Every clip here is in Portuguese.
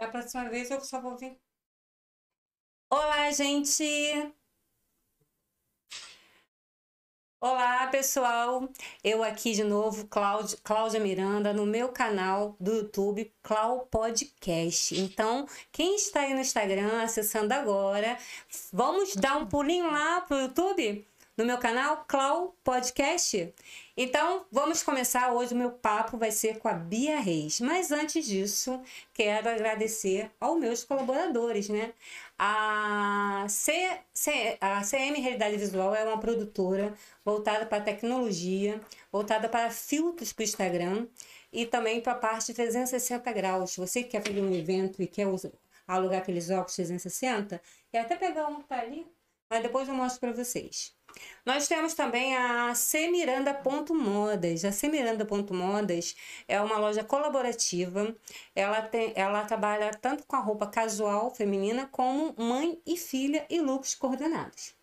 Da próxima vez eu só vou vir. Olá, gente! Olá, pessoal! Eu aqui de novo, Cláudia, Cláudia Miranda, no meu canal do YouTube, Clau Podcast. Então, quem está aí no Instagram, acessando agora, vamos dar um pulinho lá pro YouTube? No meu canal, Clau Podcast. Então, vamos começar hoje. O meu papo vai ser com a Bia Reis. Mas antes disso, quero agradecer aos meus colaboradores, né? A, C, C, a CM Realidade Visual é uma produtora voltada para tecnologia, voltada para filtros para o Instagram e também para a parte 360 graus. Você que quer fazer um evento e quer alugar aqueles óculos 360, e até pegar um que tá ali, mas depois eu mostro para vocês. Nós temos também a Semiranda.modas. A Semiranda.modas é uma loja colaborativa. Ela, tem, ela trabalha tanto com a roupa casual feminina como mãe e filha e looks coordenados.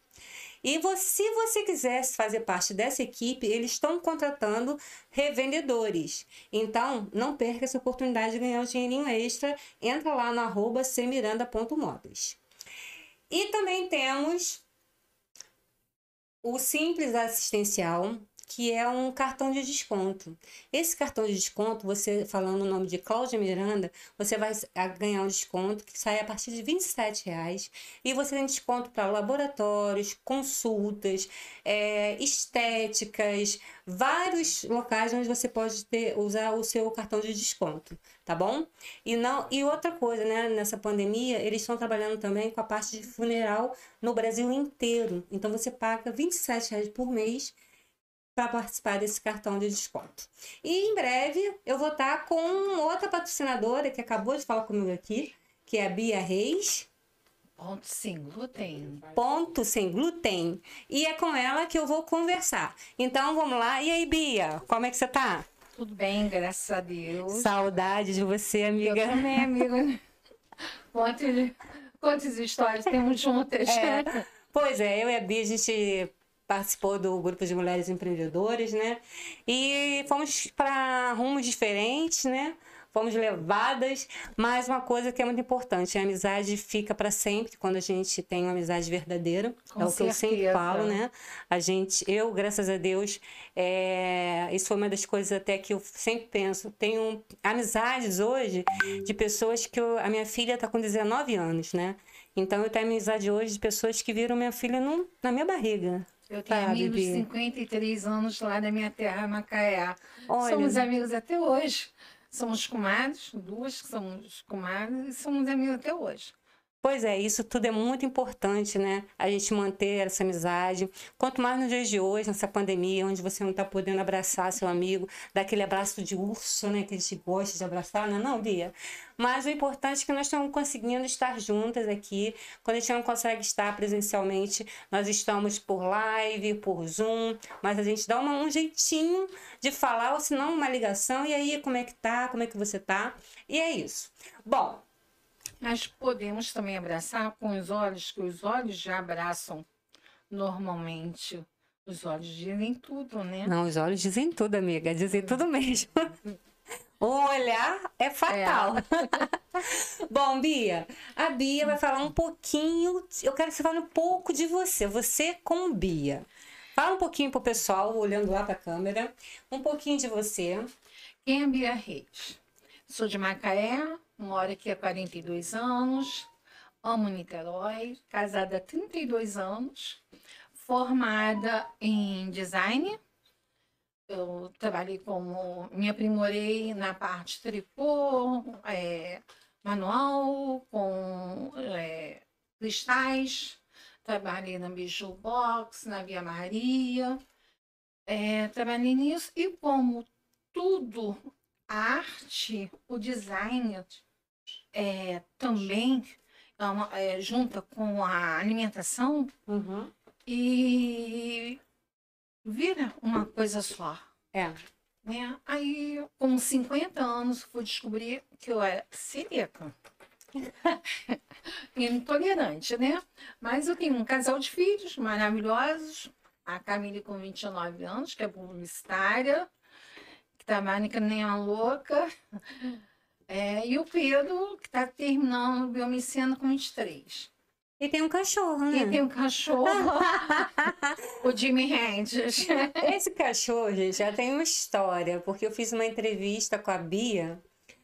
E você, se você quiser fazer parte dessa equipe, eles estão contratando revendedores. Então, não perca essa oportunidade de ganhar um dinheirinho extra. Entra lá no arroba semiranda.modas. E também temos o Simples Assistencial, que é um cartão de desconto. Esse cartão de desconto, você falando o nome de Cláudia Miranda, você vai ganhar um desconto que sai a partir de R$ reais e você tem desconto para laboratórios, consultas, é, estéticas, vários locais onde você pode ter, usar o seu cartão de desconto, tá bom? E não e outra coisa, né? Nessa pandemia, eles estão trabalhando também com a parte de funeral no Brasil inteiro. Então você paga R$ reais por mês para participar desse cartão de desconto. E em breve eu vou estar com outra patrocinadora que acabou de falar comigo aqui, que é a Bia Reis. Ponto sem glúten. Ponto sem glúten. E é com ela que eu vou conversar. Então vamos lá. E aí, Bia, como é que você tá? Tudo bem, graças a Deus. Saudade de você, amiga. Eu também, amiga. Quantas, quantas histórias temos juntas? É. Pois é, eu e a Bia, a gente participou do grupo de mulheres empreendedoras, né? E fomos para rumos diferentes, né? Fomos levadas, mas uma coisa que é muito importante, a amizade fica para sempre quando a gente tem uma amizade verdadeira. Com é o que eu sempre falo, né? A gente, eu, graças a Deus, é, isso foi uma das coisas até que eu sempre penso. Tenho amizades hoje de pessoas que eu, a minha filha está com 19 anos, né? Então eu tenho amizade hoje de pessoas que viram minha filha no, na minha barriga. Eu tenho tá, amigos de 53 anos lá da minha terra, Macaé. Olha, somos amigos até hoje. Somos comadres, duas que somos comadres, e somos amigos até hoje. Pois é, isso tudo é muito importante, né? A gente manter essa amizade. Quanto mais nos dias de hoje, nessa pandemia, onde você não está podendo abraçar seu amigo, dar aquele abraço de urso, né? Que a gente gosta de abraçar, não é não, Bia? Mas o importante é que nós estamos conseguindo estar juntas aqui. Quando a gente não consegue estar presencialmente, nós estamos por live, por Zoom, mas a gente dá uma, um jeitinho de falar, ou se não, uma ligação. E aí, como é que tá? Como é que você tá? E é isso. Bom, nós podemos também abraçar com os olhos, que os olhos já abraçam normalmente. Os olhos dizem tudo, né? Não, os olhos dizem tudo, amiga. Dizem tudo mesmo. O olhar é fatal. É. Bom, Bia, a Bia vai falar um pouquinho. Eu quero que você fale um pouco de você. Você com Bia. Fala um pouquinho pro pessoal, olhando lá para a câmera. Um pouquinho de você. Quem é Bia Reis? Sou de Macaé, moro aqui há 42 anos, amo Niterói, casada há 32 anos, formada em design. Eu trabalhei como. me aprimorei na parte tricô, é, manual, com é, cristais. Trabalhei na Biju Box, na Via Maria. É, trabalhei nisso e como tudo, a arte, o design é, também é uma, é, junta com a alimentação uhum. e vira uma coisa só. É. Né? Aí, com 50 anos, fui descobrir que eu era celíaca. Intolerante, né? Mas eu tenho um casal de filhos maravilhosos. A Camille com 29 anos, que é publicitária, que trabalha que nem a louca É, e o Pedro, que está terminando biomedicina com 23. E tem um cachorro, né? E tem um cachorro, o Jimmy Hendrix. Esse cachorro, gente, já tem uma história, porque eu fiz uma entrevista com a Bia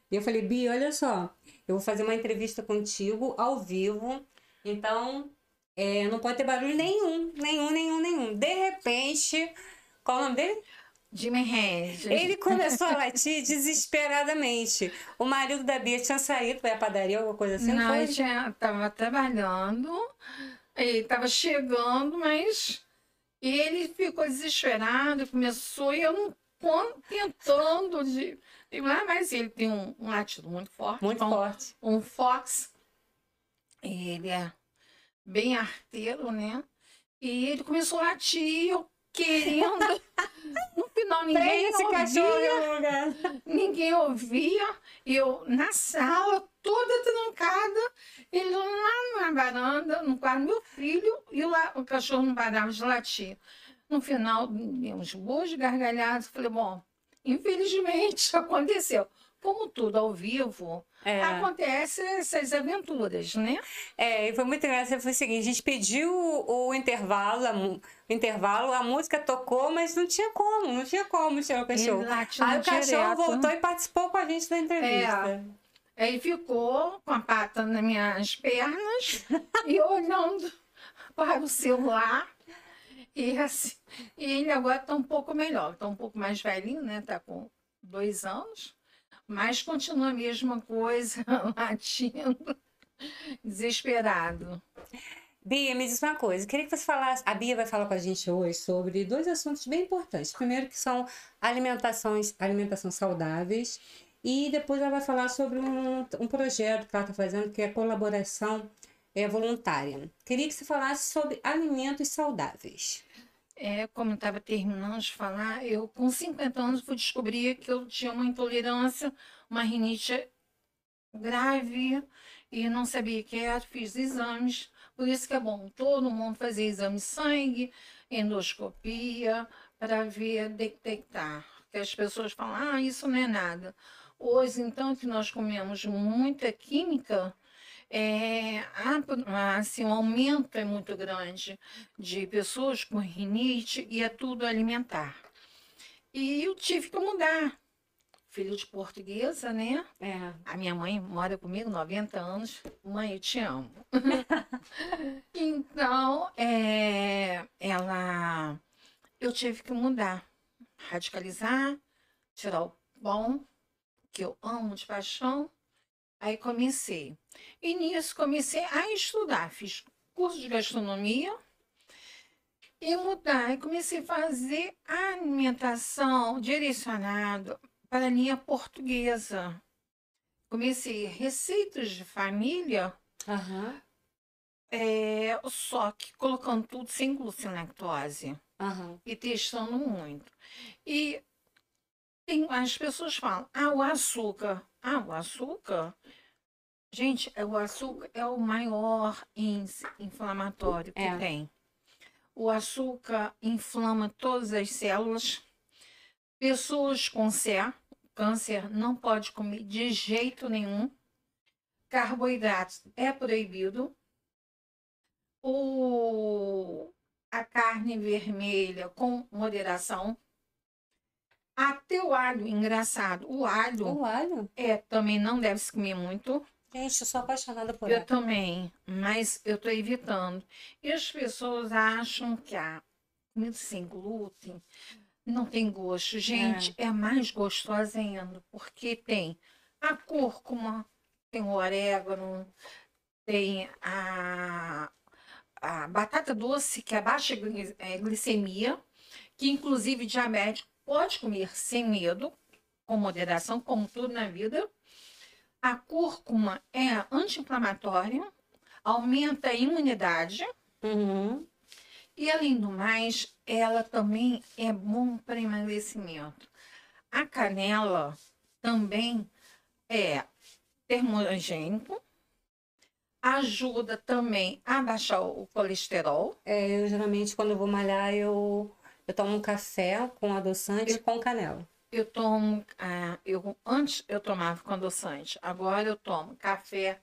e eu falei, Bia, olha só, eu vou fazer uma entrevista contigo ao vivo, então é, não pode ter barulho nenhum, nenhum, nenhum, nenhum. De repente, qual o nome dele? Jimmy Hendrix. Ele começou a latir desesperadamente. O marido da Bia tinha saído para a padaria, alguma coisa assim? Não, foi? ele tinha, tava trabalhando, ele estava chegando, mas ele ficou desesperado, começou, e eu não tentando de. de lá, mas ele tem um, um latido muito forte. Muito um, forte. um fox. Ele é bem arteiro, né? E ele começou a latir, eu querendo. Final, ninguém Prende ouvia ninguém ouvia, eu na sala, toda trancada, ele lá na varanda, no quarto, meu filho, e lá, o cachorro não parava de latir. No final, uns boas gargalhadas, falei, bom, infelizmente aconteceu. Como tudo ao vivo, É. acontece essas aventuras, né? É, e foi muito engraçado. Foi o seguinte: a gente pediu o, intervalo, a, o intervalo, a música tocou, mas não tinha como, não tinha como tirar o cachorro. Aí o cachorro direto. voltou e participou com a gente da entrevista. Ele ficou com a pata nas minhas pernas e olhando para o celular. E, assim, e ele agora está um pouco melhor, está um pouco mais velhinho, né? Está com dois anos, mas continua a mesma coisa, latindo, desesperado. Bia, me diz uma coisa. Queria que você falasse. A Bia vai falar com a gente hoje sobre dois assuntos bem importantes. Primeiro, que são alimentações, alimentação saudáveis. E depois ela vai falar sobre um, um projeto que ela está fazendo, que é colaboração é, voluntária. Queria que você falasse sobre alimentos saudáveis. É, como eu estava terminando de falar, eu com 50 anos fui descobrir que eu tinha uma intolerância, uma rinite grave e não sabia que era, fiz exames. Por isso que é bom todo mundo fazer exame de sangue, endoscopia, para ver, detectar. Porque as pessoas falam, ah, isso não é nada. Hoje, então, que nós comemos muita química, é, a- assim, o aumento é muito grande de pessoas com rinite e é tudo alimentar. E eu tive que mudar. Filho de portuguesa, né? É. A minha mãe mora comigo 90 anos. Mãe, eu te amo. então, é, ela, eu tive que mudar, radicalizar, tirar o pão, que eu amo de paixão. Aí comecei. E nisso comecei a estudar. Fiz curso de gastronomia e mudar. E comecei a fazer alimentação direcionada para a linha portuguesa. Comecei receitas de família, Aham. é, só que colocando tudo sem glúten e lactose Aham. e testando muito. E tem, as pessoas falam, ah, o açúcar. Ah, o açúcar. Gente, o açúcar é o maior índice inflamatório que É. tem. O açúcar inflama todas as células. Pessoas com CA, câncer, não pode comer de jeito nenhum. Carboidratos é proibido. O, a carne vermelha com moderação. Até o alho, engraçado. O alho O alho? é, também não deve se comer muito. Gente, eu sou apaixonada por Eu alho. também, mas eu estou evitando. E as pessoas acham que a comida sem glúten não tem gosto. Gente, é, mais gostosa ainda, porque tem a cúrcuma, tem o orégano, tem a, a batata doce, que abaixa a gli- eh, glicemia, que inclusive diabético pode comer sem medo, com moderação, como tudo na vida. A cúrcuma é anti-inflamatória, aumenta a imunidade Uhum. e, além do mais, ela também é bom para emagrecimento. A canela também é termogênico, ajuda também a baixar o colesterol. É, eu geralmente, quando eu vou malhar, eu, eu tomo um café com adoçante Eu- com canela. eu tomo, ah, eu, antes eu tomava com adoçante, agora eu tomo café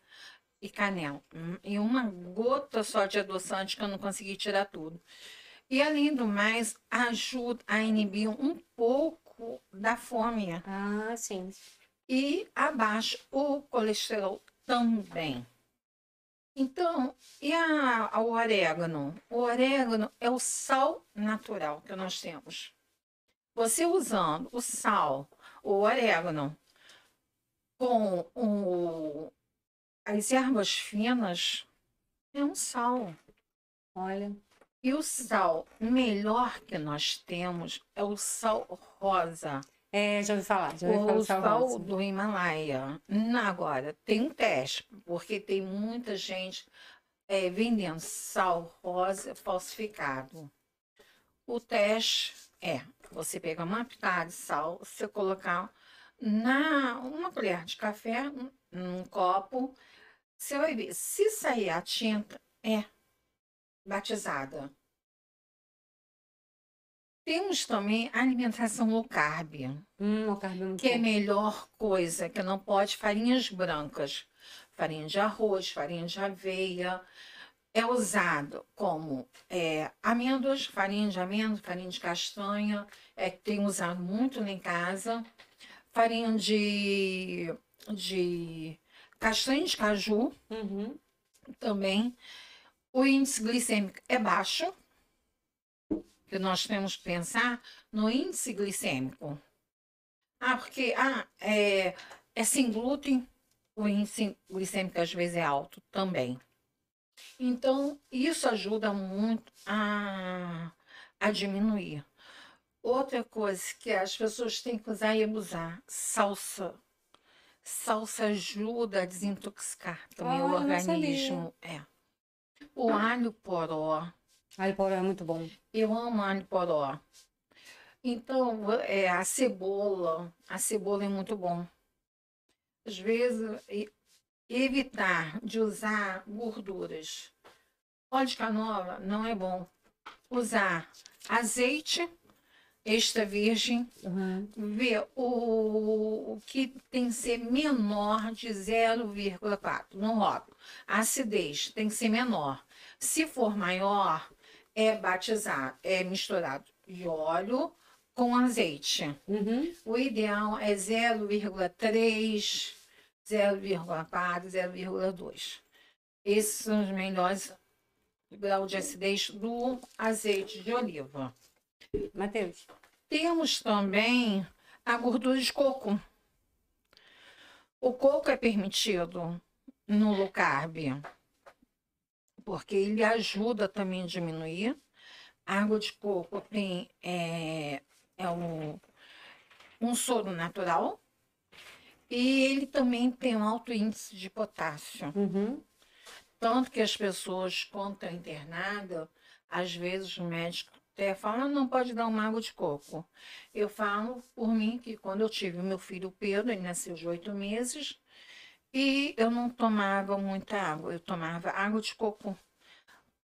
e canela. Hum, E uma gota só de adoçante que eu não consegui tirar tudo. E além do mais, ajuda a inibir um pouco da fome Ah, sim. e abaixa o colesterol também. Então, e a, o orégano? O orégano é o sal natural que nós temos. Você usando o sal, o orégano, com o, as ervas finas, é um sal. Olha. E o sal melhor que nós temos é o sal rosa. É, já ouvi falar. Já ouvi falar O do sal do Himalaia. Agora, tem um teste, porque tem muita gente eh, vendendo sal rosa falsificado. O teste é você pegar uma pitada de sal, você colocar na uma colher de café, num- num copo, você vai ver. Se sair a tinta, é batizada. Temos também a alimentação low carb Hum, o carbo muito que é a melhor coisa, que não pode farinhas brancas, farinha de arroz, farinha de aveia. É usado como é, amêndoas, farinha de amêndoa, farinha de castanha, é que tem usado muito lá em casa, farinha de, de castanha de caju Uhum. também. O índice glicêmico é baixo, que nós temos que pensar no índice glicêmico. Ah, porque ah, é, é sem glúten, o índice glicêmico às vezes é alto também. Então, isso ajuda muito a, a diminuir. Outra coisa que as pessoas têm que usar e abusar, salsa. Salsa ajuda a desintoxicar também o não sabia. organismo. É. O alho poró. Alho poró é muito bom. Eu amo alho poró. Então, é, a cebola, a cebola é muito bom. Às vezes, evitar de usar gorduras. Óleo de canola não é bom. Usar azeite extra virgem, Uhum. ver o, o que tem que ser menor de 0,4 no rótulo. A acidez tem que ser menor. Se for maior, é batizado, é misturado de óleo com azeite. Uhum. O ideal é 0,3, 0,4, 0,2. Esses são os melhores graus de acidez do azeite de oliva. Matheus. Temos também a gordura de coco. O coco é permitido no low carb, porque ele ajuda também a diminuir. A água de coco tem é, é um, um soro natural e ele também tem um alto índice de potássio. Uhum. Tanto que as pessoas, quando estão internadas, às vezes o médico até fala, "Ah, não pode dar uma água de coco. Eu falo por mim que quando eu tive o meu filho Pedro, ele nasceu de oito meses, e eu não tomava muita água, eu tomava água de coco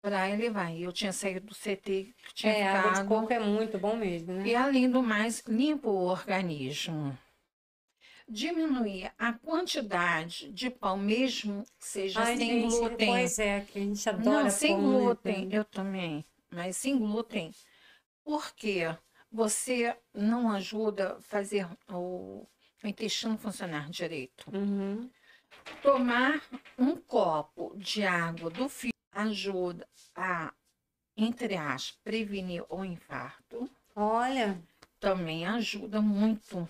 para elevar. E eu tinha saído do CT, que tinha É, água de coco é muito bom mesmo, né? E além do mais, limpa o organismo. Diminuir a quantidade de pão, mesmo que seja Ai, sem gente, glúten. Pois é, que a gente adora Não, sem pão, né? glúten, eu também, mas sem glúten, porque você não ajuda a fazer o, o intestino funcionar direito. Uhum. Tomar um copo de água do filho ajuda a, entre aspas, prevenir o infarto. Olha, Também ajuda muito,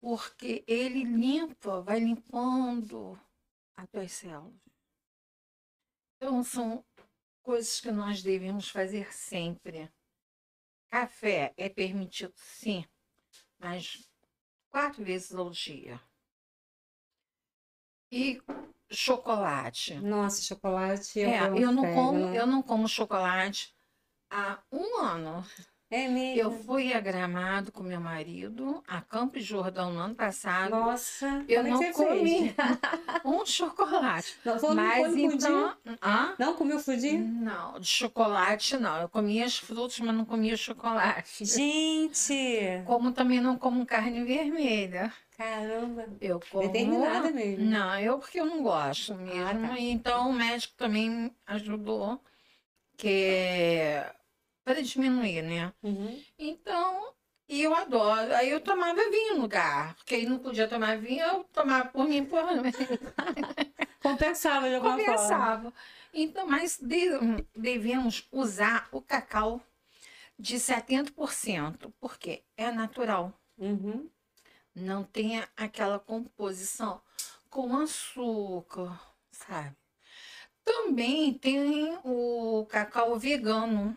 porque ele limpa, vai limpando as tuas células. Então, são coisas que nós devemos fazer sempre. Café é permitido, sim, mas quatro vezes ao dia. E chocolate. nossa, chocolate. É, eu, eu não pego, como, né? eu não como chocolate há um ano. É mesmo. Eu fui a Gramado com meu marido, a Campos Jordão no ano passado. Nossa, eu é não comi um chocolate. Não, não Mas então. pudim? Hã? Não comeu pudim? Não, de chocolate não. Eu comia as frutas, mas não comia chocolate. Gente, Como também não como carne vermelha. Caramba. Eu como. Determinada mesmo. Não, eu porque eu não gosto mesmo. Ah, tá. Então o médico também ajudou que para diminuir, né? Uhum. Então, e eu adoro. Aí eu tomava vinho no lugar, porque ele não podia tomar vinho, eu tomava por mim por Compensava de alguma forma. compensava. Então, mas de- devemos usar o cacau de 70%, porque é natural. Uhum. Não tem aquela composição com açúcar, sabe? Também tem o cacau vegano.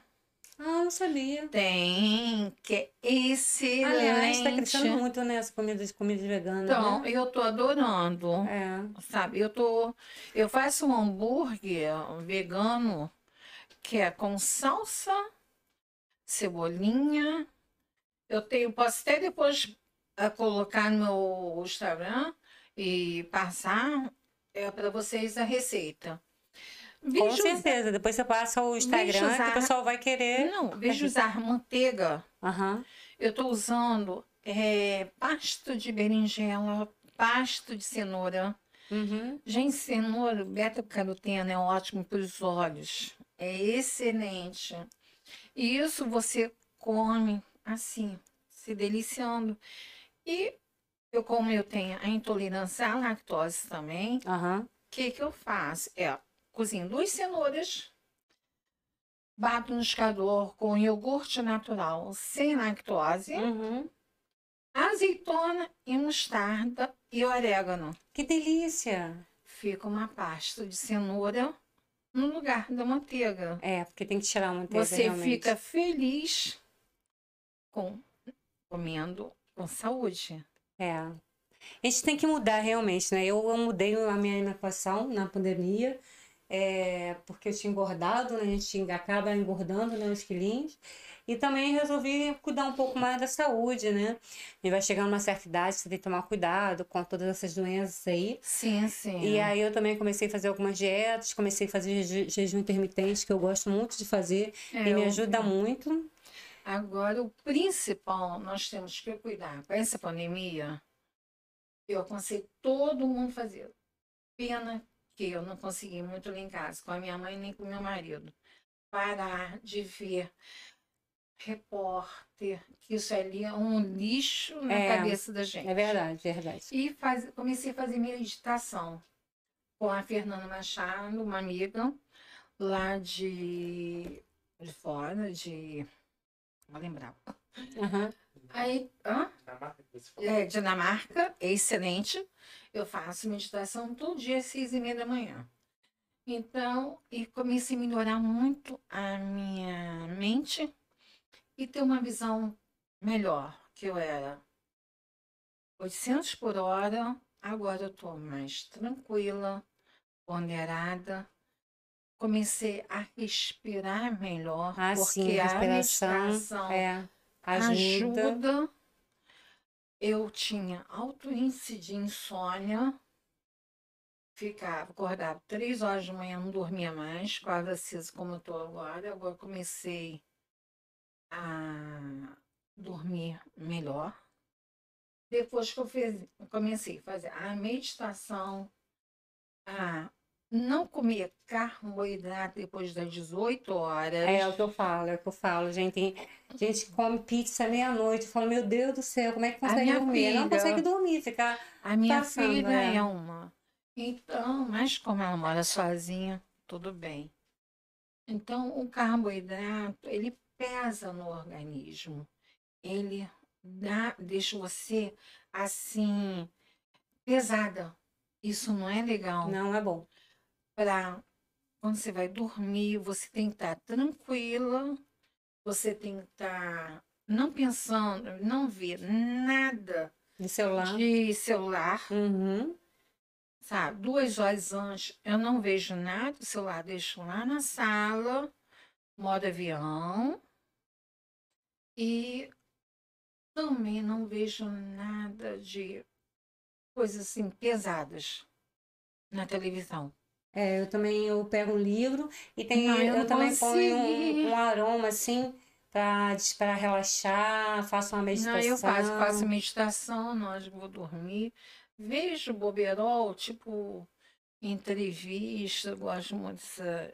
Ah, não sabia. Tem, que é excelente. Aliás, tá crescendo muito, né? As comidas, comidas veganas, Então, né? eu tô adorando. É. Sabe, eu tô. Eu faço um hambúrguer vegano que é com salsa, cebolinha. Eu tenho, posso até depois eh, colocar no meu Instagram e passar é, para vocês a receita. Com certeza. Depois você passa o Instagram usar- que o pessoal vai querer. Não, vejo usar manteiga. Aham. Eu estou usando eh, pasto de berinjela, pasto de cenoura. Uhum. Gente, cenoura, beta-caroteno é ótimo para os olhos. É excelente. E isso você come assim, se deliciando. E eu, como eu tenho a intolerância à lactose também, o Aham. que que eu faço? É, cozinho duas cenouras, bato no liquidificador com iogurte natural, sem lactose, Uhum. azeitona e mostarda e orégano. Que delícia! fica uma pasta de cenoura no lugar da manteiga. É, porque tem que tirar a manteiga Você realmente. fica feliz com comendo com saúde. É. A gente tem que mudar realmente, né? Eu, eu mudei a minha alimentação na pandemia, é, porque eu tinha engordado, né? A gente acaba engordando, né, uns quilinhos. E também resolvi cuidar um pouco mais da saúde, né? Gente vai chegar numa certa idade, você tem que tomar cuidado com todas essas doenças aí. Sim, sim. E aí eu também comecei a fazer algumas dietas, comecei a fazer jeju- jejum intermitente, que eu gosto muito de fazer É, e me eu- ajuda muito. Agora, o principal, nós temos que cuidar. Com essa pandemia, eu aconselho todo mundo fazer. Pena que eu não consegui muito lá em casa, com a minha mãe nem com o meu marido. Parar de ver repórter, que isso ali é um lixo na É, cabeça da gente. É verdade, verdade. E faz, comecei a fazer meditação com a Fernanda Machado, uma amiga lá de, de fora, de. Vou lembrar. Aham. Aí, hã? Na marca que você falou. É, Dinamarca, excelente. Eu faço meditação todo dia às seis e meia da manhã. Então, e comecei a melhorar muito a minha mente e ter uma visão melhor, que eu era 800 por hora, agora eu estou mais tranquila, ponderada. Comecei a respirar melhor, Ah, porque sim, a respiração. meditação É. Ajuda. ajuda. Eu tinha alto índice de insônia. Ficava, acordava três horas da manhã, não dormia mais, quase acesa como eu estou agora. Agora comecei a dormir melhor. Depois que eu fiz, comecei a fazer a meditação, a não comer carboidrato depois das 18 horas. É o que eu falo, é o que eu falo, gente. Tem gente come pizza meia-noite, fala, meu Deus do céu, como é que A consegue dormir? Não filha- consegue dormir, fica. A minha Passando, filha é. é uma. Então, mas como ela mora sozinha, tudo bem. Então, o carboidrato, ele pesa no organismo. Ele dá, deixa você assim, pesada. Isso não é legal. Não é bom. Para quando você vai dormir, você tem que estar tranquila, você tem que estar não pensando, não ver nada No celular. de celular. Uhum. Sabe, duas horas antes eu não vejo nada, o celular deixo lá na sala, modo avião. E também não vejo nada de coisas assim pesadas na televisão. É, eu também eu pego um livro e tem, Não, eu eu, não também ponho consegui. um, um aroma assim para relaxar, faço uma Não, meditação. eu faço, faço meditação, nós vou dormir. Vejo boberol, tipo entrevista, eu gosto muito dessa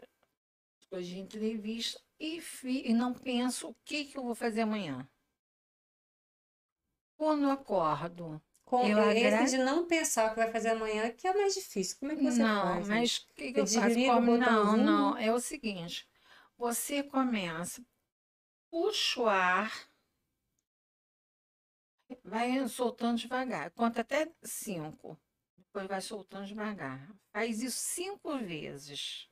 coisa de entrevista, e, fi- e não penso o que, que eu vou fazer amanhã. Quando eu acordo, Com, Eu esse agra- de não pensar o que vai fazer amanhã, que é mais difícil. Como é que você não, faz? né? mas o que, que eu faço? Como- não, não, é o seguinte, você começa, puxa o ar, vai soltando devagar, conta até cinco, depois vai soltando devagar. Faz isso cinco vezes.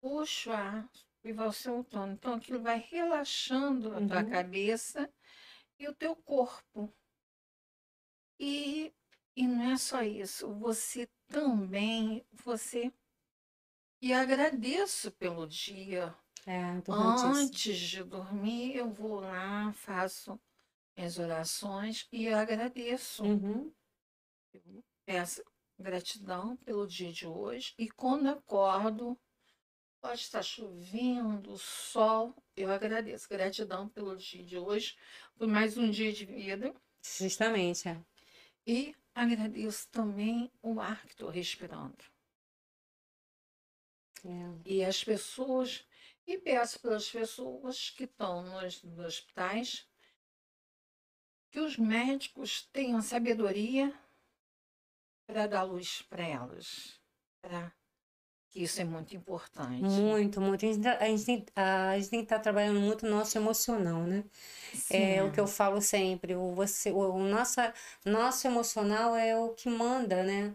Puxa o ar e vai soltando. Então aquilo vai relaxando a tua Uhum. cabeça e o teu corpo. E, e não é só isso, você também, você. E agradeço pelo dia. É. Antes de dormir, eu vou lá, faço minhas orações e agradeço. Uhum. Eu peço gratidão pelo dia de hoje. E quando acordo, pode estar chovendo, sol, eu agradeço. Gratidão pelo dia de hoje, por mais um dia de vida. Justamente, é. E agradeço também o ar que estou respirando. É. E as pessoas, e peço pelas pessoas que estão nos, nos hospitais, que os médicos tenham sabedoria para dar luz para elas. Que isso é muito importante. Muito, muito. A gente, tá- a gente tem, que estar trabalhando muito o nosso emocional, né? É o que eu falo sempre. O, você, o, o nossa, nosso emocional é o que manda, né?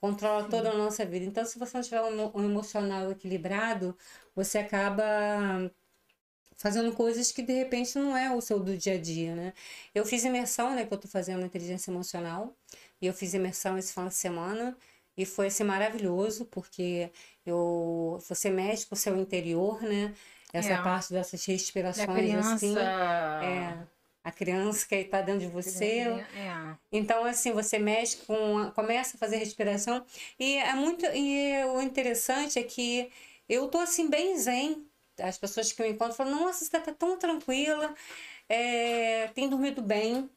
Controla Sim. toda a nossa vida. Então, se você não tiver um, um emocional equilibrado, você acaba fazendo coisas que de repente não é o seu do dia a dia, né? Eu fiz imersão, né? Que eu tô fazendo inteligência emocional. E eu fiz imersão esse final de semana. E foi assim maravilhoso, porque eu, você mexe com o seu interior, né? Essa É. parte dessas Da respirações criança. assim. É, a criança que está dentro de você. É. Então, assim, você mexe com. começa a fazer respiração. E é muito. E o interessante é que eu tô assim, bem zen. As pessoas que me encontram falam, nossa, você tá tão tranquila, é, tem dormido bem,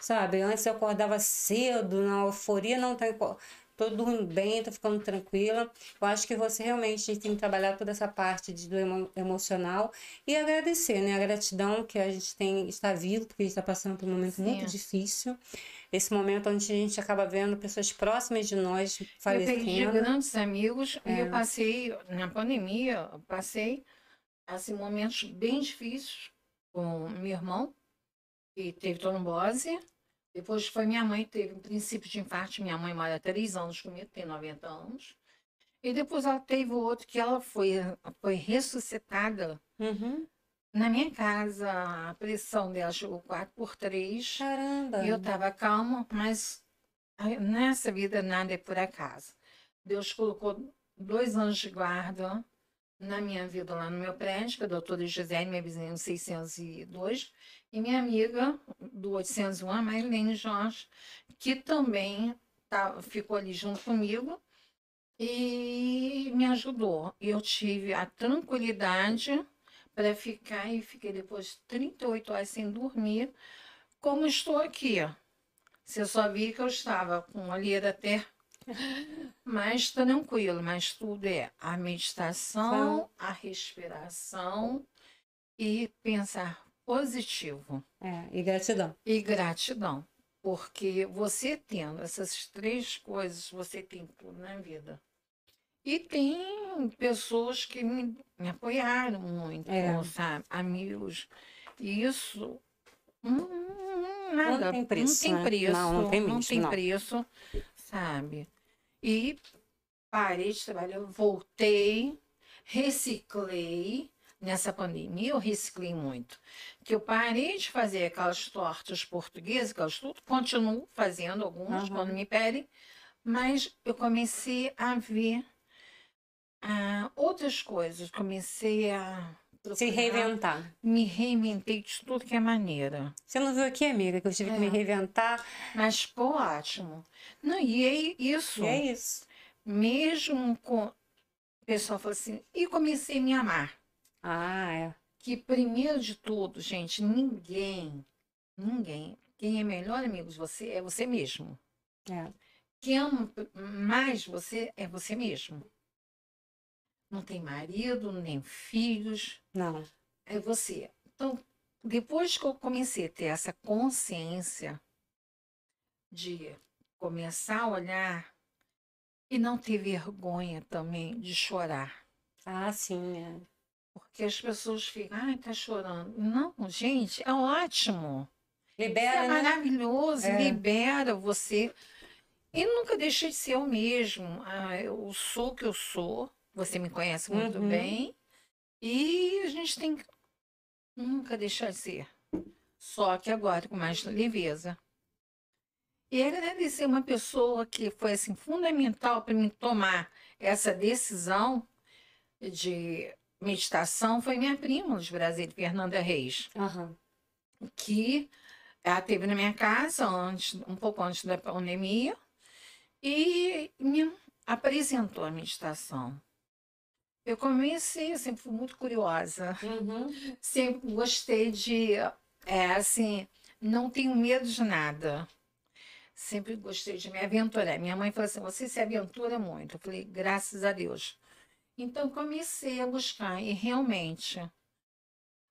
sabe? Antes eu acordava cedo, na euforia, não tá. Tô dormindo bem, tô ficando tranquila. Eu acho que você realmente tem que trabalhar toda essa parte de, do emo- emocional e agradecer, né? A gratidão que a gente tem, está vivo, porque a gente está passando por um momento Sim. muito difícil. Esse momento onde a gente acaba vendo pessoas próximas de nós Eu perdi falecendo. grandes amigos e É. eu passei, na pandemia, passei assim, momentos bem difíceis com meu irmão, que teve trombose. Depois foi minha mãe, teve um princípio de infarto. Minha mãe mora há três anos comigo, tem 90 anos. E depois ela teve outro que ela foi, foi ressuscitada Uhum. na minha casa. A pressão dela chegou 4 por 3. Caramba! E eu estava calma, mas nessa vida nada é por acaso. Deus colocou dois anjos de guarda na minha vida lá no meu prédio, que é a doutora Gisele, minha vizinha no 602, e minha amiga do 801, a Marilene Jorge, que também tá, ficou ali junto comigo e me ajudou. Eu tive a tranquilidade para ficar e fiquei depois 38 horas sem dormir, como estou aqui. Você só vi que eu estava com a olheira até mais tranquilo, mas tudo é a meditação, a respiração e pensar positivo É, e gratidão. e gratidão. Porque você tendo essas três coisas, você tem tudo na vida. E tem pessoas que me, me apoiaram muito, É. sabe? Amigos. E isso hum, nada, tem preço, não né? tem preço, Não, não tem mesmo, tem não. preço, sabe? E parei de trabalhar, voltei, reciclei. Nessa pandemia eu reciclei muito. Que eu parei de fazer aquelas tortas portuguesas, aquelas tudo, continuo fazendo algumas Aham. quando me pedem, mas eu comecei a ver ah, outras coisas. Comecei a Se reinventar. Me reinventei de tudo que é maneira. Você não viu aqui, amiga, que eu tive que me É. reinventar? Mas ficou ótimo. Não, e é isso. E é isso. Mesmo com. O pessoal falou assim, e comecei a me amar. Ah, é. Que primeiro de tudo, gente, ninguém, ninguém, quem é melhor amigo de você é você mesmo. É. Quem ama mais você é você mesmo. Não tem marido, nem filhos, Não. é você. Então, depois que eu comecei a ter essa consciência de começar a olhar e não ter vergonha também de chorar. Ah, sim, é. Porque as pessoas ficam, ai, tá chorando. Não, gente, é ótimo. Libera, é né? maravilhoso, É. libera você. E nunca deixei de ser eu mesmo. Ah, eu sou o que eu sou. Você me conhece muito Uhum. bem. E a gente tem que nunca deixar de ser. Só que agora com mais leveza. E agradecer uma pessoa que foi assim fundamental para mim tomar essa decisão de meditação foi minha prima de Brasília, Fernanda Reis Aham. que ela teve na minha casa antes, um pouco antes da pandemia e me apresentou a meditação. Eu comecei, eu sempre fui muito curiosa, Uhum. sempre gostei de, é, assim, não tenho medo de nada. Sempre gostei de me aventurar. Minha mãe falou assim: você se aventura muito. Eu falei, graças a Deus. Então comecei a buscar e realmente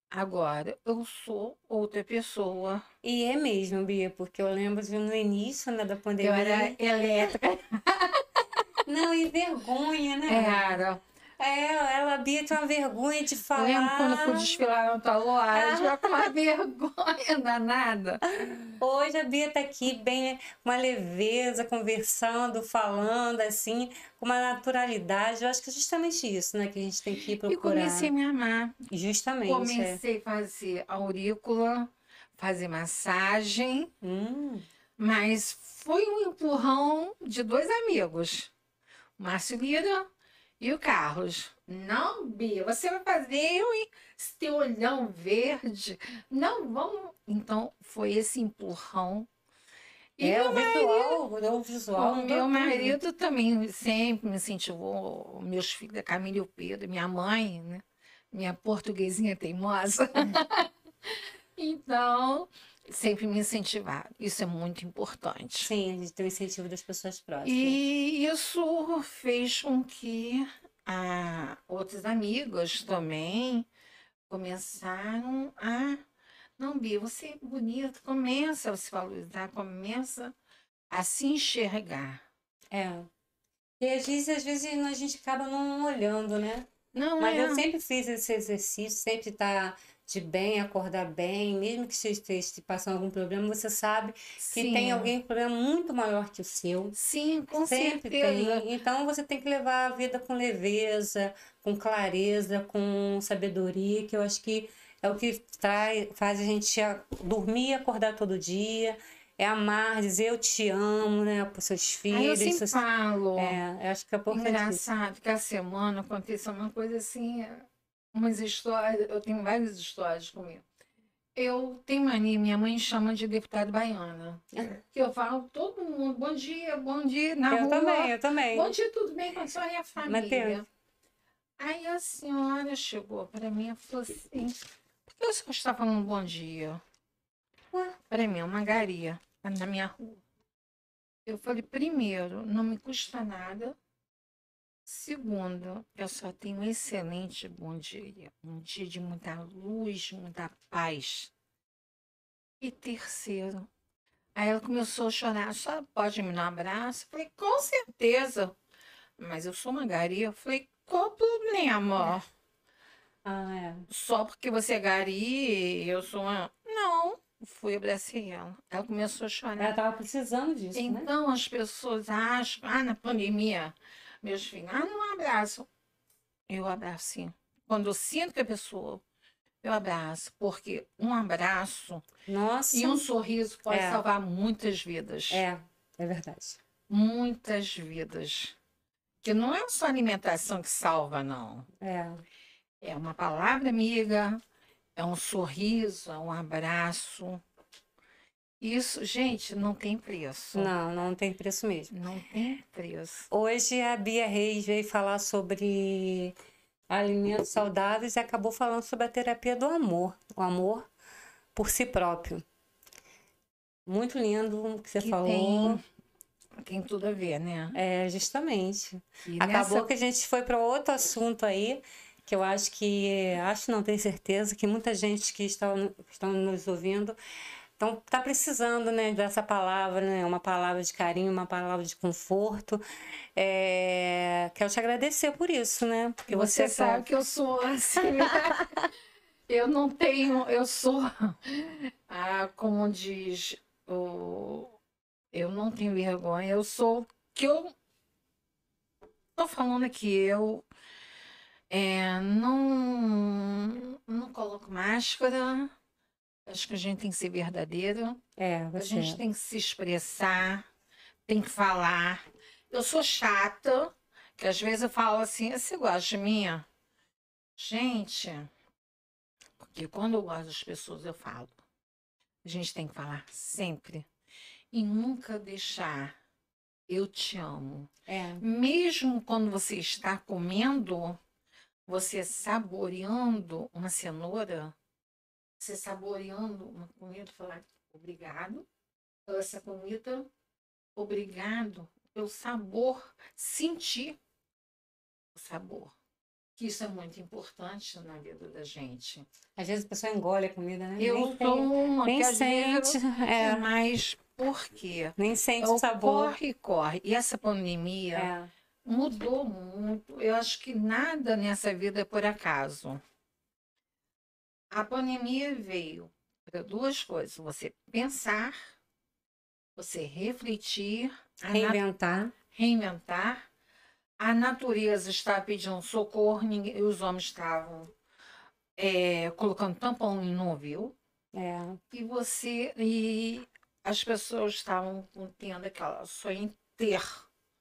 agora eu sou outra pessoa. E é mesmo, Bia, porque eu lembro no início né, da Eu pandemia. era elétrica, Não, e vergonha, né? era. É, ela, a Bia tinha uma vergonha de Eu falar. lembro quando eu fui desfilar loja, Ah. eu já com uma vergonha danada. Hoje a Bia tá aqui bem, com uma leveza, conversando, falando, assim, com uma naturalidade. Eu acho que é justamente isso, né, que a gente tem que E procurar. comecei a me amar. Justamente. Comecei a fazer aurícula, fazer massagem, Hum, mas foi um empurrão de dois amigos, Márcio Lira e o Carlos. Não, Bia, você vai fazer eu e esse teu olhão verde. Não, vamos. Então, foi esse empurrão. E é o visual, é o visual. O do meu marido também sempre me incentivou, meus filhos, a Camila e o Pedro, minha mãe, né? Minha portuguesinha teimosa. então, sempre me incentivaram. Isso é muito importante. Sim, a gente tem o incentivo das pessoas próximas. E isso fez com que ah, outros amigos também começaram a. Não, Bia, você é bonita, começa a se valorizar, começa a se enxergar. É. E às vezes, às vezes a gente acaba não olhando, né? Não Mas é. eu sempre fiz esse exercício, sempre estar de bem, acordar bem, mesmo que você esteja passando algum problema, você sabe que Sim. tem alguém com problema muito maior que o seu. Sim, com Sempre certeza. tem. Então você tem que levar a vida com leveza, com clareza, com sabedoria, que eu acho que é o que traz, faz a gente dormir e acordar todo dia. É amar, dizer eu te amo, né, para seus Aí eu filhos. sempre seus- falo. É, acho que é. Engraçado que a semana aconteceu uma coisa assim, umas histórias, eu tenho várias histórias comigo. Eu tenho mania, minha mãe chama de deputada baiana. Que eu falo, todo mundo, bom dia, bom dia, na Eu rua. também, eu também. Bom dia, tudo bem com a senhora e a família? Mateus. Aí a senhora chegou para mim e falou assim, por que o senhor está falando bom dia? Para mim, é uma garia na minha rua. Eu falei, primeiro, não me custa nada. Segundo, eu só tenho um excelente bom dia. Um dia de muita luz, muita paz. E terceiro, aí ela começou a chorar. Só pode me dar um abraço? Eu falei, com certeza. Mas eu sou uma garia. Eu falei, qual o problema? Ah, é. Só porque você é gari, eu sou uma. Não, fui abracei ela. Ela começou a chorar. Ela tava precisando disso, né? Então as pessoas acham, ah, na pandemia, meus filhos, ah, não abraço. Eu abraço sim. Quando eu sinto que a pessoa, eu abraço, porque um abraço Nossa. e um sorriso pode É. salvar muitas vidas. É, é verdade. Muitas vidas. Que não é só alimentação que salva, não. É. É uma palavra amiga, é um sorriso, é um abraço. Isso, gente, não tem preço. Não, não tem preço mesmo. Não tem preço. Hoje a Bia Reis veio falar sobre alimentos saudáveis e acabou falando sobre a terapia do amor, o amor por si próprio. Muito lindo o que você Que falou. tem, tem tudo a ver, né? É, justamente. E Acabou nessa- que a gente foi para outro assunto aí, que eu acho que, acho não tenho certeza, que muita gente que está, estão nos ouvindo então, tá precisando, né, dessa palavra, né, uma palavra de carinho, uma palavra de conforto. É, quero te agradecer por isso, né, porque Você você, sabe que eu sou assim. eu não tenho, eu sou, ah, como diz o, eu não tenho vergonha. Eu sou que eu tô falando aqui. Eu é, não não coloco máscara. Acho que a gente tem que ser verdadeira. é, A você, gente tem que se expressar, tem que falar. Eu sou chata, que às vezes eu falo assim, você gosta de mim? Gente, porque quando eu gosto das pessoas, eu falo. A gente tem que falar sempre. E nunca deixar eu te amo. é, Mesmo quando você está comendo, você saboreando uma cenoura, você saboreando uma comida, falar obrigado pela essa comida, obrigado pelo sabor, sentir o sabor. Que isso é muito importante na vida da gente. às vezes a pessoa engole a comida, né? Eu nem, sou uma nem que sente, eu- é, mas por quê? nem sente É o sabor. corre, corre. E essa pandemia É, mudou muito. Eu acho que nada nessa vida é por acaso. A pandemia veio para duas coisas: você pensar, você refletir, reinventar. reinventar. A natureza está pedindo socorro, ninguém, os homens estavam é, colocando tampão e não viu. É, E você e as pessoas estavam tendo aquela só em ter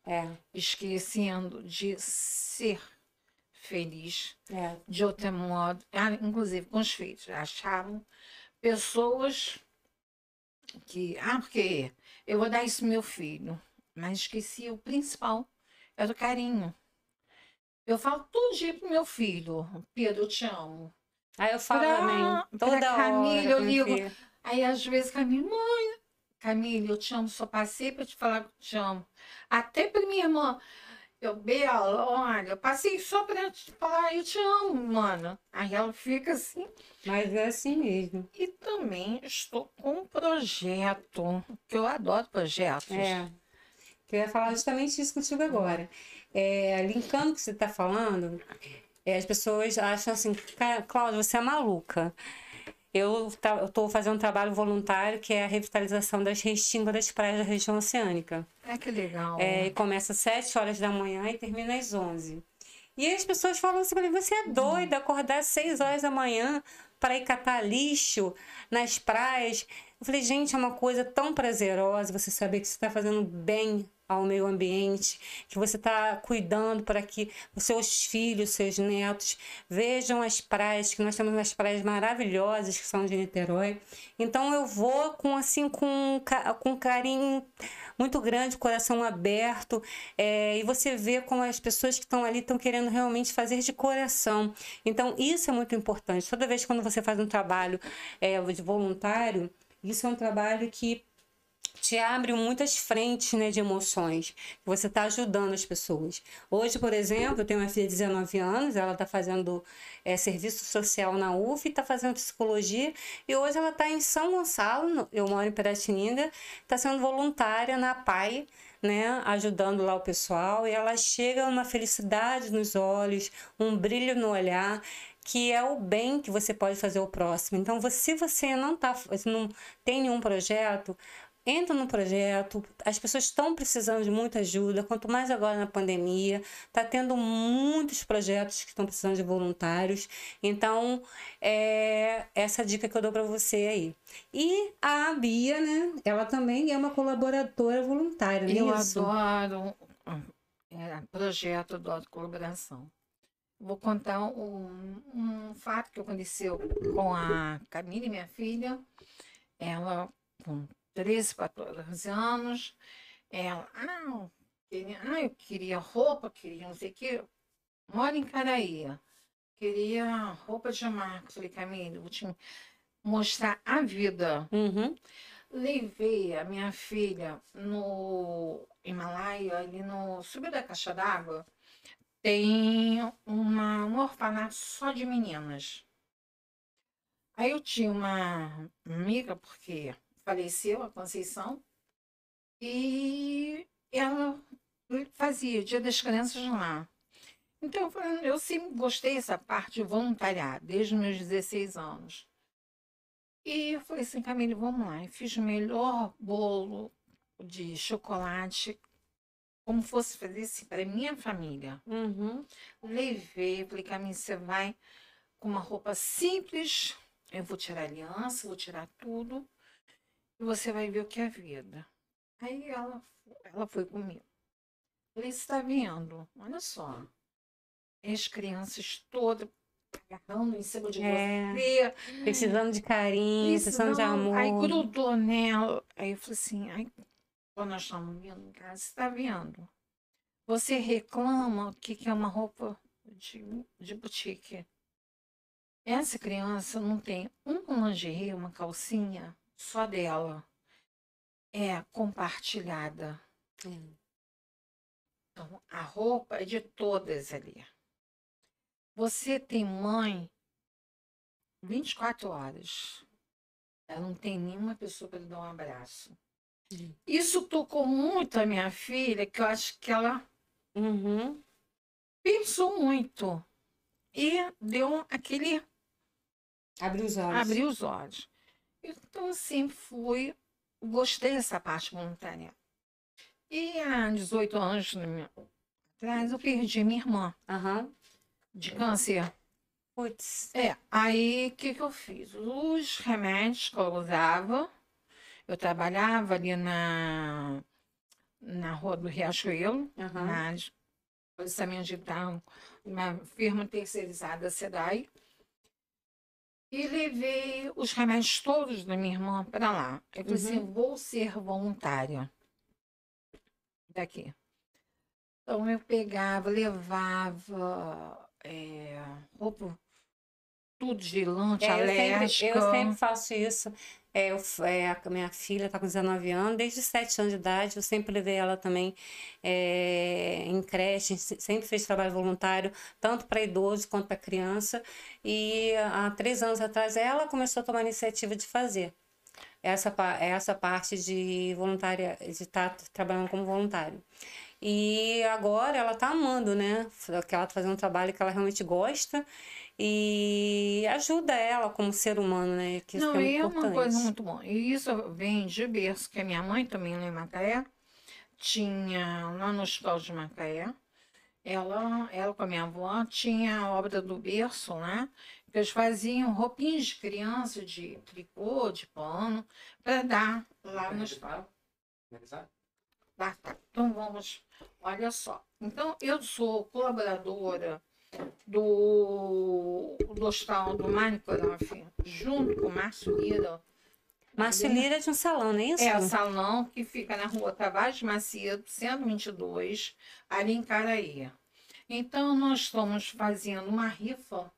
é, esquecendo de ser feliz é. de outro modo, ah, inclusive com os filhos, achavam pessoas que, ah, porque eu vou dar isso pro meu filho, mas esqueci o principal, era o carinho. Eu falo todo dia pro meu filho, Pedro, eu te amo. Aí eu falo Pra- também, pra toda Camila, hora. eu ligo. filho. Aí às vezes Camila, mãe, Camila, eu te amo, só passei para te falar que eu te amo. Até para minha irmã, eu, Bela, olha, eu passei só para te falar, eu te amo, mano. Aí ela fica assim. Mas é assim mesmo. E também estou com um projeto, que eu adoro projetos. É. Eu ia falar justamente isso contigo agora. É, linkando o que você está falando, é, as pessoas acham assim, "Ca- Cláudia, você é maluca. Eu estou fazendo um trabalho voluntário que é a revitalização das restingas das praias da região oceânica. É que legal. É, e começa às 7 horas da manhã e termina às 11. E as pessoas falam assim pra mim, você é doida acordar às 6 horas da manhã para ir catar lixo nas praias. Eu falei, gente, é uma coisa tão prazerosa você saber que você está fazendo bem ao meio ambiente, que você está cuidando para que os seus filhos, seus netos vejam as praias, que nós temos umas praias maravilhosas que são de Niterói. Então eu vou com assim com, com carinho muito grande, coração aberto, é, e você vê como as pessoas que estão ali estão querendo realmente fazer de coração. Então, isso é muito importante. Toda vez quando você faz um trabalho é, de voluntário, isso é um trabalho que te abre muitas frentes né, de emoções. Você está ajudando as pessoas. Hoje, por exemplo, eu tenho uma filha de 19 anos, ela está fazendo é, serviço social na UF, está fazendo psicologia, e hoje ela está em São Gonçalo, eu moro em Piratininga, está sendo voluntária na PAI, né, ajudando lá o pessoal, e ela chega uma felicidade nos olhos, um brilho no olhar, que é o bem que você pode fazer ao próximo. Então, se você não, tá, não tem nenhum projeto, entra no projeto. As pessoas estão precisando de muita ajuda, quanto mais agora na pandemia. Está tendo muitos projetos que estão precisando de voluntários. Então, é essa dica que eu dou para você aí. E a Bia, né? Ela também é uma colaboradora voluntária, não é Eu isso? adoro é, projeto, adoro colaboração. vou contar um, um fato que aconteceu com a Camille, minha filha. Ela, com 13, 14 anos, ela, ah, eu queria, eu queria roupa, queria não sei o quê. Mora em Caraí. Queria roupa de marca. Falei, Camille, vou te mostrar a vida. Uhum. Levei a minha filha no Himalaia, ali no Subir da Caixa d'Água, tem uma, um orfanato só de meninas. Aí eu tinha uma amiga, porque faleceu a Conceição, e ela fazia Dia das Crianças lá. Então, eu sempre gostei dessa parte de voluntariar, desde meus 16 anos. E eu falei assim, Camille, vamos lá. Eu fiz o melhor bolo de chocolate, como fosse fazer assim, para minha família. Uhum. Levei, falei, Camille, você vai com uma roupa simples, eu vou tirar aliança, vou tirar tudo, e você vai ver o que é vida. Aí ela, ela foi comigo. Você está vendo? Olha só. As crianças todas agarrando em cima de É. você. Precisando de carinho, precisando de amor. Aí grudou nela. Aí eu falei assim, aí, quando nós estamos vindo em casa, você está vendo? Você reclama que que é uma roupa de, de boutique. Essa criança não tem um lingerie, uma calcinha só dela. É compartilhada. É. Então, a roupa é de todas ali. Você tem mãe 24 horas. Ela não tem nenhuma pessoa para lhe dar um abraço. Sim. Isso tocou muito a minha filha, que eu acho que ela Uhum. pensou muito. E deu aquele. Abriu os olhos. abriu os olhos. Então, sempre fui. Gostei dessa parte voluntária. E há 18 anos minha- atrás, eu perdi minha irmã Aham. de câncer. Putz. É, aí o que, que eu fiz? Os remédios que eu usava, eu trabalhava ali na, na Rua do Riachuelo, Aham. na processamento digital, uma firma terceirizada SEDAI, e levei os remédios todos da minha irmã para lá. Eu falei assim, vou ser voluntária daqui. Então eu pegava, levava é, roupa, tudo de lã, É, eu, sempre, alérgica. eu sempre faço isso. É, eu, é, a minha filha está com 19 anos, desde 7 anos de idade, eu sempre levei ela também é, em creche, se- sempre fez trabalho voluntário, tanto para idoso quanto para criança. E há três anos atrás ela começou a tomar a iniciativa de fazer essa, essa parte de voluntária, de estar trabalhando como voluntário. E agora ela tá amando, né? Que ela tá fazendo um trabalho que ela realmente gosta e ajuda ela como ser humano, né? Que isso Não, que é é uma coisa muito boa. E isso vem de berço, que a minha mãe também lá em Macaé tinha, lá no hospital de Macaé, ela, ela com a minha avó tinha a obra do berço, né? Que eles faziam roupinhas de criança, de tricô, de pano, para dar lá no hospital. Tá, tá. Então vamos, olha só. Então eu sou colaboradora do, do Hospital do Minecraft, junto com o Márcio Lira. Márcio Lira é de um salão, não é isso? É o salão que fica na rua Tavares Macedo, 122, ali em Caraí. Então nós estamos fazendo uma rifa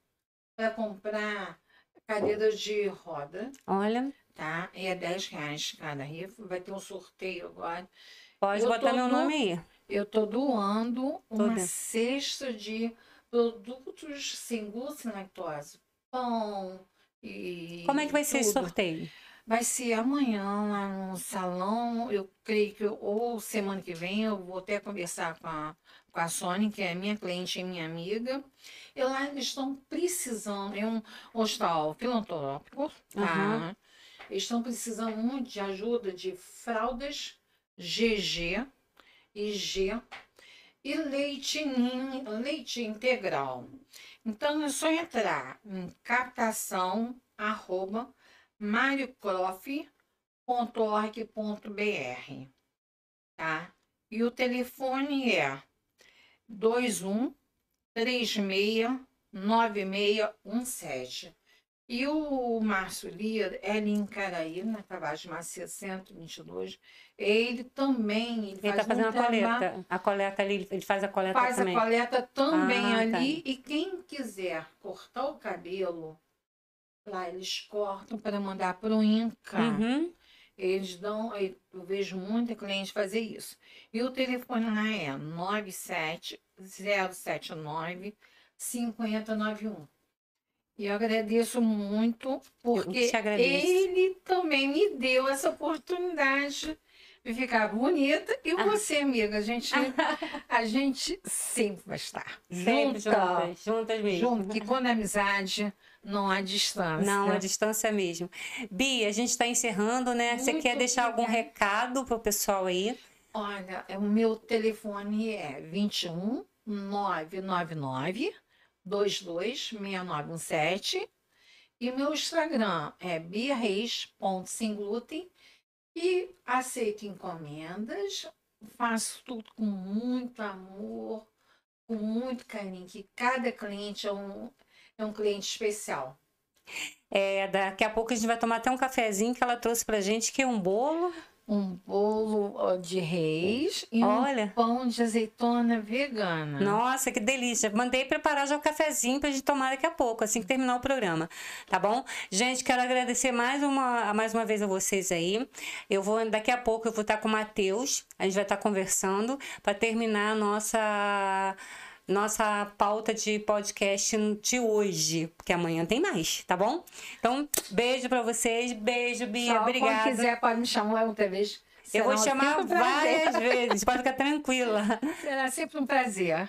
para comprar cadeiras de roda, Olha, tá? É 10 reais cada rifa. Vai ter um sorteio agora. pode Eu botar tô meu no- nome aí. Eu estou doando uma cesta de produtos sem glúten e lactose. Pão e. Como é que vai ser esse tudo. sorteio? Vai ser amanhã lá no salão. Eu creio que, ou semana que vem, eu vou até conversar com a, com a Sônia, que é minha cliente e minha amiga. E lá eles estão precisando, é um hospital filantrópico, tá? Aham. Eles estão precisando muito de ajuda de fraldas GG e G e leite, nin- leite integral. Então é só entrar em captação arroba mariocrof.org.br, tá? E o telefone é 21 369617. E o Márcio Lira, ele em Caraí, na Tavares Macia 122, ele também ele, Ele tá faz fazendo um a trabalho- coleta. A coleta ali, ele faz a coleta faz também. a coleta também Ah, tá. ali. E quem quiser cortar o cabelo, lá eles cortam para mandar para o INCA. Uhum. Eles dão, eu vejo muita cliente fazer isso. E o telefone lá é 97079 5091. E eu agradeço muito, porque ele também me deu essa oportunidade de ficar bonita. E você, amiga, a gente, a gente sempre vai estar Sempre junta. juntas, juntas mesmo. Junto, que quando é amizade, não há distância. Não, a distância mesmo. Bia, a gente está encerrando, né? Você Muito quer deixar algum obrigada. recado pro pessoal aí? Olha, o meu telefone é 21 999 226917 e meu Instagram é biareis.semglúten e aceito encomendas, faço tudo com muito amor, com muito carinho, que cada cliente é um, é um cliente especial. É, daqui a pouco a gente vai tomar até um cafezinho que ela trouxe pra gente, que é um bolo. Um bolo de reis e um Olha. pão de azeitona vegana. Nossa, que delícia. Mandei preparar já o cafezinho pra gente tomar daqui a pouco, assim que terminar o programa. Tá bom? Gente, quero agradecer mais uma, mais uma vez a vocês aí. Eu vou, daqui a pouco, eu vou estar com o Matheus. A gente vai estar conversando para terminar a nossa. Nossa pauta de podcast de hoje, porque amanhã tem mais, tá bom? Então, beijo pra vocês, beijo, Bia, Só obrigada. Quando quiser, pode me chamar outra vez. Eu vou Será chamar prazer. várias vezes, pode ficar tranquila. Será sempre um prazer.